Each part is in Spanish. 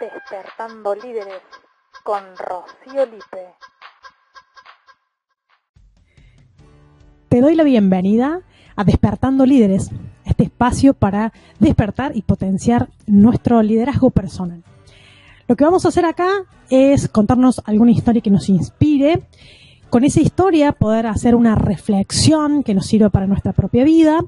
Despertando Líderes con Rocío Lipe. Te doy la bienvenida a Despertando Líderes, este espacio para despertar y potenciar nuestro liderazgo personal. Lo que vamos a hacer acá es contarnos alguna historia que nos inspire, con esa historia poder hacer una reflexión que nos sirva para nuestra propia vida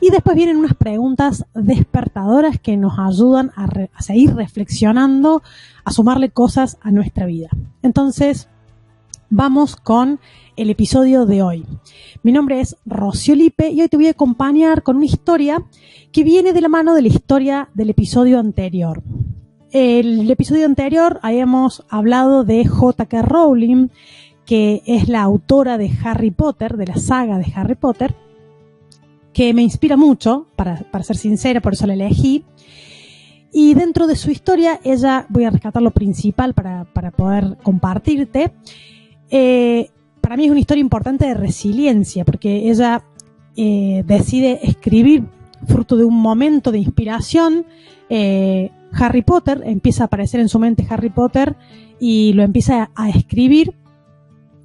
y después vienen unas preguntas despertadoras que nos ayudan a, a seguir reflexionando, a sumarle cosas a nuestra vida. Entonces, vamos con el episodio de hoy. Mi nombre es Rocío Lipe y hoy te voy a acompañar con una historia que viene de la mano de la historia del episodio anterior. El episodio anterior habíamos hablado de J.K. Rowling, que es la autora de Harry Potter, de la saga de Harry Potter, que me inspira mucho, para, para ser sincera, por eso la elegí. Y dentro de su historia, ella, voy a rescatar lo principal para, para poder compartirte. Eh, para mí es una historia importante de resiliencia, porque ella eh, decide escribir fruto de un momento de inspiración. Eh, Harry Potter, empieza a aparecer en su mente Harry Potter y lo empieza a, a escribir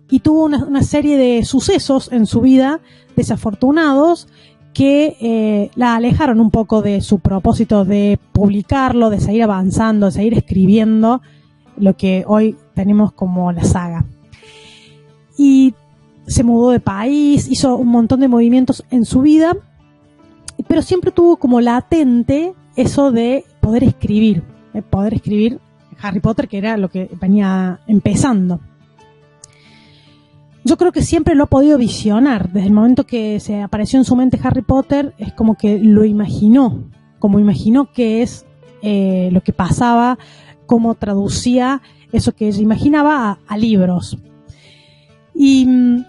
y tuvo una, serie de sucesos en su vida desafortunados que eh, la alejaron un poco de su propósito de publicarlo, de seguir avanzando, de seguir escribiendo lo que hoy tenemos como la saga y se mudó de país, hizo un montón de movimientos en su vida, pero siempre tuvo como latente eso de poder escribir, de poder escribir Harry Potter, que era lo que venía empezando. Yo creo que siempre lo ha podido visionar, desde el momento que se apareció en su mente Harry Potter, es como que lo imaginó, como imaginó que es eh, lo que pasaba, cómo traducía eso que ella imaginaba a, libros. Y mm,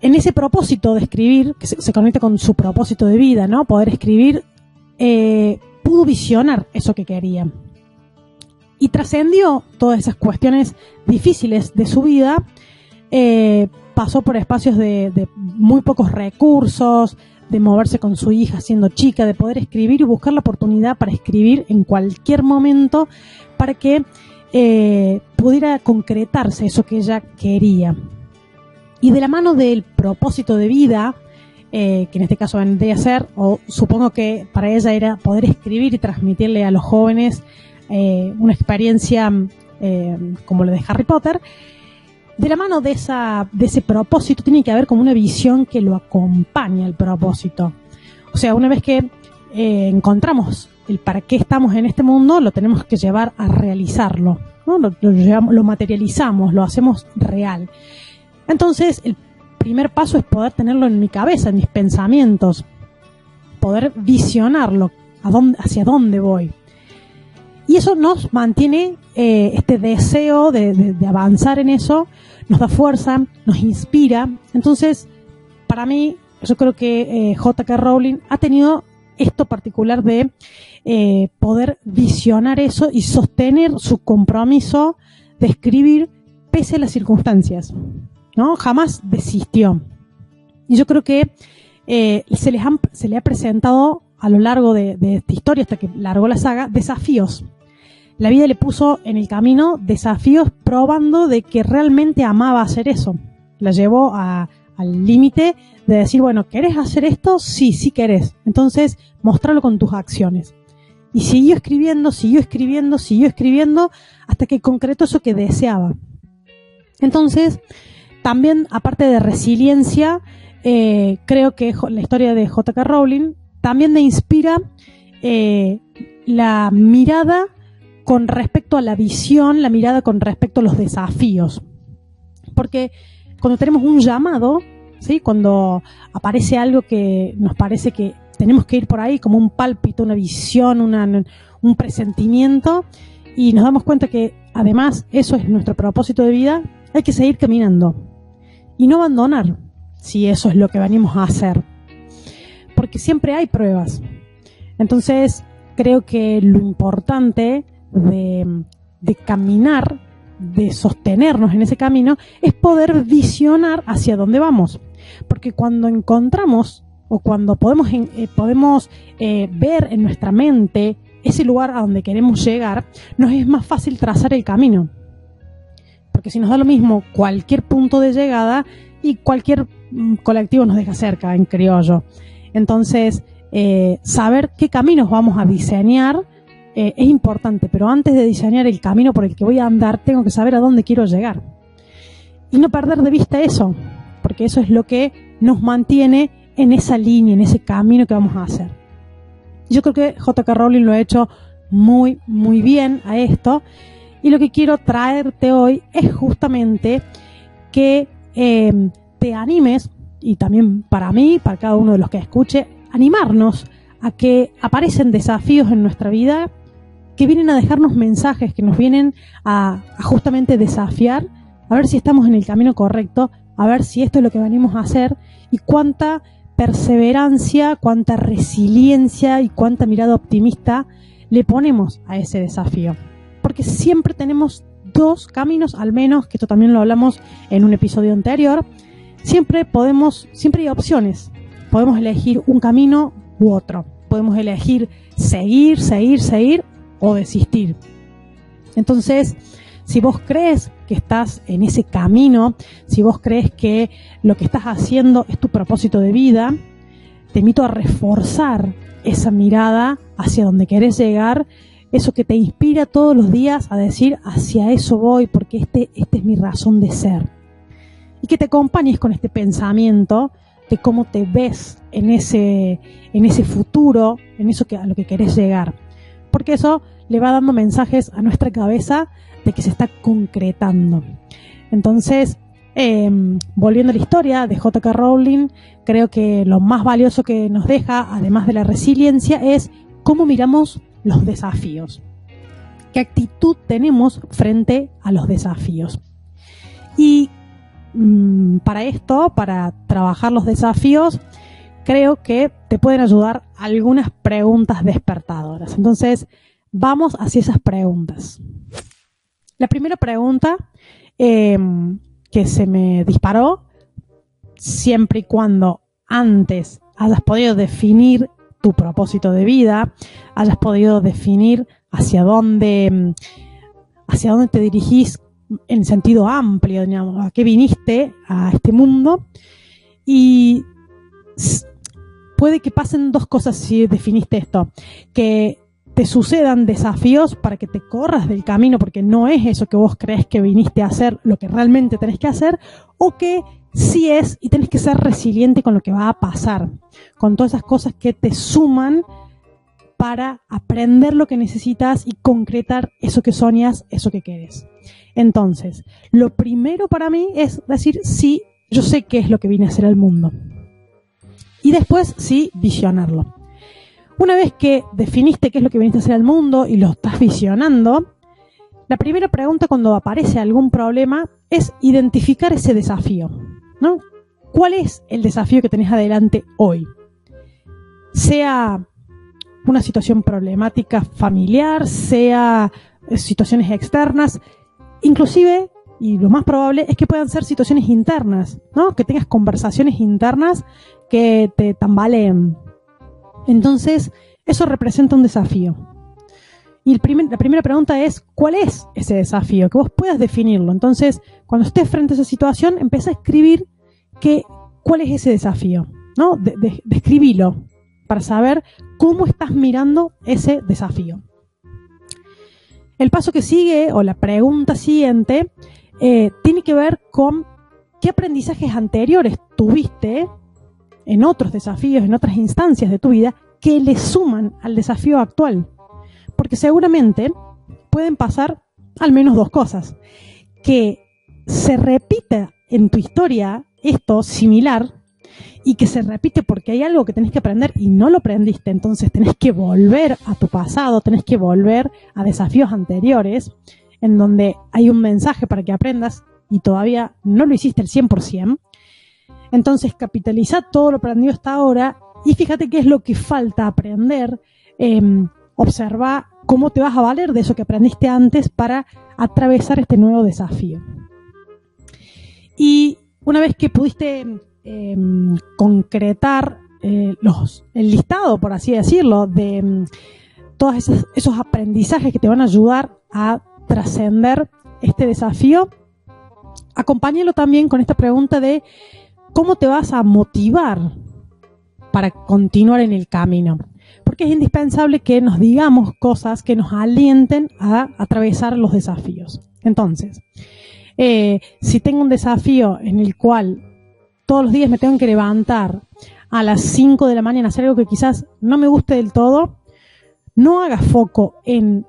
en ese propósito de escribir, que se, se, conecta con su propósito de vida, ¿no? Poder escribir, eh, pudo visionar eso que quería. Y trascendió todas esas cuestiones difíciles de su vida, eh, pasó por espacios de, muy pocos recursos, de moverse con su hija siendo chica, de poder escribir y buscar la oportunidad para escribir en cualquier momento para que eh, pudiera concretarse eso que ella quería. Y de la mano del propósito de vida, eh, que en este caso vendría a ser, o supongo que para ella era poder escribir y transmitirle a los jóvenes una experiencia como la de Harry Potter, de la mano de, esa, de ese propósito tiene que haber como una visión que lo acompañe al propósito. O sea, una vez que encontramos el para qué estamos en este mundo, lo tenemos que llevar a realizarlo. ¿no? Lo, materializamos, lo hacemos real. Entonces, el primer paso es poder tenerlo en mi cabeza, en mis pensamientos, poder visionarlo, hacia dónde voy. Y eso nos mantiene eh, este deseo de, de, avanzar en eso, nos da fuerza, nos inspira. Entonces, para mí, yo creo que eh, J.K. Rowling ha tenido esto particular de eh, poder visionar eso y sostener su compromiso de escribir pese a las circunstancias. ¿no? Jamás desistió. Y yo creo que eh, se, les han, se le ha presentado a lo largo de, esta historia, hasta que largó la saga, desafíos. La vida le puso en el camino desafíos probando de que realmente amaba hacer eso. La llevó al límite de decir, bueno, ¿querés hacer esto? Sí, sí querés. Entonces, mostrarlo con tus acciones. Y siguió escribiendo, siguió escribiendo, siguió escribiendo, hasta que concretó eso que deseaba. Entonces, también, aparte de resiliencia, eh, creo que la historia de J.K. Rowling también me inspira eh, la mirada con respecto a la visión, la mirada con respecto a los desafíos. Porque cuando tenemos un llamado, ¿sí? cuando aparece algo que nos parece que tenemos que ir por ahí, como un pálpito, una visión, un presentimiento, y nos damos cuenta que además eso es nuestro propósito de vida, hay que seguir caminando y no abandonar si eso es lo que venimos a hacer. Siempre hay pruebas. Entonces, creo que lo importante de, de, caminar, de sostenernos en ese camino, es poder visionar hacia dónde vamos. Porque cuando encontramos o cuando podemos, eh, podemos eh, ver en nuestra mente ese lugar a donde queremos llegar, nos es más fácil trazar el camino. Porque si nos da lo mismo cualquier punto de llegada y cualquier mm, colectivo nos deja cerca en criollo. Entonces, eh, saber qué caminos vamos a diseñar eh, es importante, pero antes de diseñar el camino por el que voy a andar, tengo que saber a dónde quiero llegar. Y no perder de vista eso, porque eso es lo que nos mantiene en esa línea, en ese camino que vamos a hacer. Yo creo que JK Rowling lo ha hecho muy, muy bien a esto. Y lo que quiero traerte hoy es justamente que em, te animes, y también para mí, para cada uno de los que escuche, animarnos a que aparecen desafíos en nuestra vida que vienen a dejarnos mensajes, que nos vienen a, justamente desafiar, a ver si estamos en el camino correcto, a ver si esto es lo que venimos a hacer y cuánta perseverancia, cuánta resiliencia y cuánta mirada optimista le ponemos a ese desafío. Porque siempre tenemos dos caminos, al menos, que esto también lo hablamos en un episodio anterior, siempre podemos, siempre hay opciones. Podemos elegir un camino u otro. Podemos elegir seguir, seguir, seguir o desistir. Entonces, si vos crees que estás en ese camino, si vos crees que lo que estás haciendo es tu propósito de vida, te invito a reforzar esa mirada hacia donde querés llegar, eso que te inspira todos los días a decir hacia eso voy, porque este, este es mi razón de ser. Y que te acompañes con este pensamiento de cómo te ves en ese, en ese futuro, en eso a lo que querés llegar. Porque eso le va dando mensajes a nuestra cabeza de que se está concretando. Entonces, em, volviendo a la historia de JK Rowling, creo que lo más valioso que nos deja, además de la resiliencia, es cómo miramos los desafíos. ¿Qué actitud tenemos frente a los desafíos? Y mm, para esto, para trabajar los desafíos, creo que te pueden ayudar algunas preguntas despertadoras. Entonces, vamos hacia esas preguntas. La primera pregunta em, que se me disparó, siempre y cuando antes hayas podido definir tu propósito de vida, hayas podido definir hacia dónde, em, hacia dónde te dirigís en sentido amplio, digamos, a qué viniste a este mundo. Y puede que pasen dos cosas si definiste esto, que te sucedan desafíos para que te corras del camino porque no es eso que vos crees que viniste a hacer lo que realmente tenés que hacer o que sí es y tenés que ser resiliente con lo que va a pasar, con todas esas cosas que te suman para aprender lo que necesitas y concretar eso que soñas, eso que quieres. Entonces, lo primero para mí es decir, sí, yo sé qué es lo que vine a hacer al mundo. Y después, sí, visionarlo. Una vez que definiste qué es lo que viniste a hacer al mundo y lo estás visionando, la primera pregunta cuando aparece algún problema es identificar ese desafío. ¿Cuál es el desafío que tenés adelante hoy? Sea una situación problemática familiar, sea eh, situaciones externas, inclusive, y lo más probable es que puedan ser situaciones internas, ¿no? Que tengas conversaciones internas que te tambaleen, entonces, eso representa un desafío. Y la primera pregunta es, ¿cuál es ese desafío? Que vos puedas definirlo. Entonces, cuando estés frente a esa situación, empieza a escribir cuál es ese desafío. ¿no? describilo para saber cómo estás mirando ese desafío. El paso que sigue, o la pregunta siguiente, eh, tiene que ver con qué aprendizajes anteriores tuviste en otros desafíos, en otras instancias de tu vida, que le suman al desafío actual. Porque seguramente pueden pasar al menos dos cosas. Que se repita en tu historia esto similar y que se repite porque hay algo que tenés que aprender y no lo aprendiste, entonces tenés que volver a tu pasado, tenés que volver a desafíos anteriores en donde hay un mensaje para que aprendas y todavía no lo hiciste al 100%, entonces, capitaliza todo lo aprendido hasta ahora y fíjate qué es lo que falta aprender. Em, observa cómo te vas a valer de eso que aprendiste antes para atravesar este nuevo desafío. Y una vez que pudiste em, concretar eh, los, el listado, por así decirlo, de, todos esos, esos aprendizajes que te van a ayudar a trascender este desafío, acompáñalo también con esta pregunta de cómo te vas a motivar para continuar en el camino. Porque es indispensable que nos digamos cosas que nos alienten a atravesar los desafíos. Entonces, eh, si tengo un desafío en el cual todos los días me tengo que levantar a las 5 de la mañana hacer algo que quizás no me guste del todo, no hagas foco en,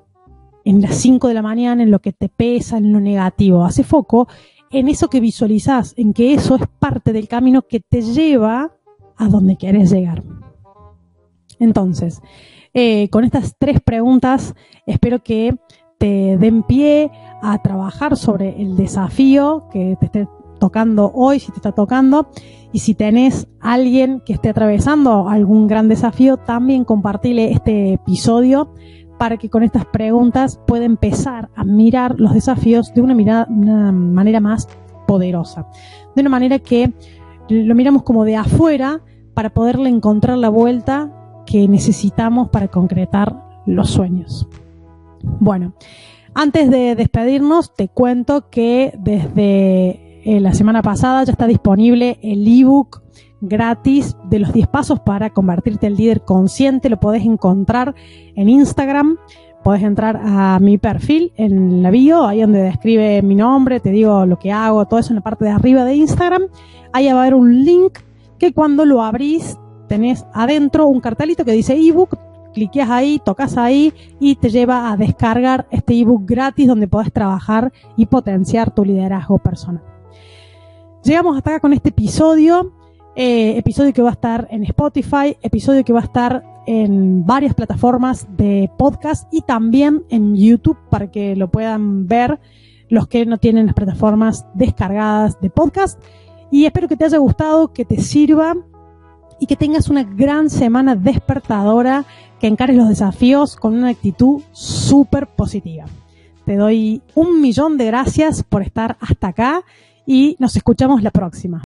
en las 5 de la mañana, en lo que te pesa, en lo negativo. Hace foco en eso que visualizas, en que eso es parte del camino que te lleva a donde quieres llegar. Entonces, eh, con estas tres preguntas, espero que te den pie a trabajar sobre el desafío que te esté tocando hoy, si te está tocando, y si tenés alguien que esté atravesando algún gran desafío, también compartile este episodio para que con estas preguntas pueda empezar a mirar los desafíos de una, una manera más poderosa. De una manera que lo miramos como de afuera para poderle encontrar la vuelta que necesitamos para concretar los sueños. Bueno, antes de despedirnos, te cuento que desde eh, la semana pasada ya está disponible el ebook gratis de los 10 pasos para convertirte en líder consciente. Lo podés encontrar en Instagram. Podés entrar a mi perfil en la bio, ahí donde describe mi nombre, te digo lo que hago, todo eso en la parte de arriba de Instagram. Ahí va a haber un link que cuando lo abrís tenés adentro un cartelito que dice ebook, cliqueas ahí, tocas ahí y te lleva a descargar este ebook gratis donde podés trabajar y potenciar tu liderazgo personal. Llegamos hasta acá con este episodio. Eh, episodio que va a estar en Spotify, episodio que va a estar en varias plataformas de podcast y también en YouTube para que lo puedan ver los que no tienen las plataformas descargadas de podcast. Y espero que te haya gustado, que te sirva y que tengas una gran semana despertadora, que encares los desafíos con una actitud súper positiva. Te doy un millón de gracias por estar hasta acá y nos escuchamos la próxima.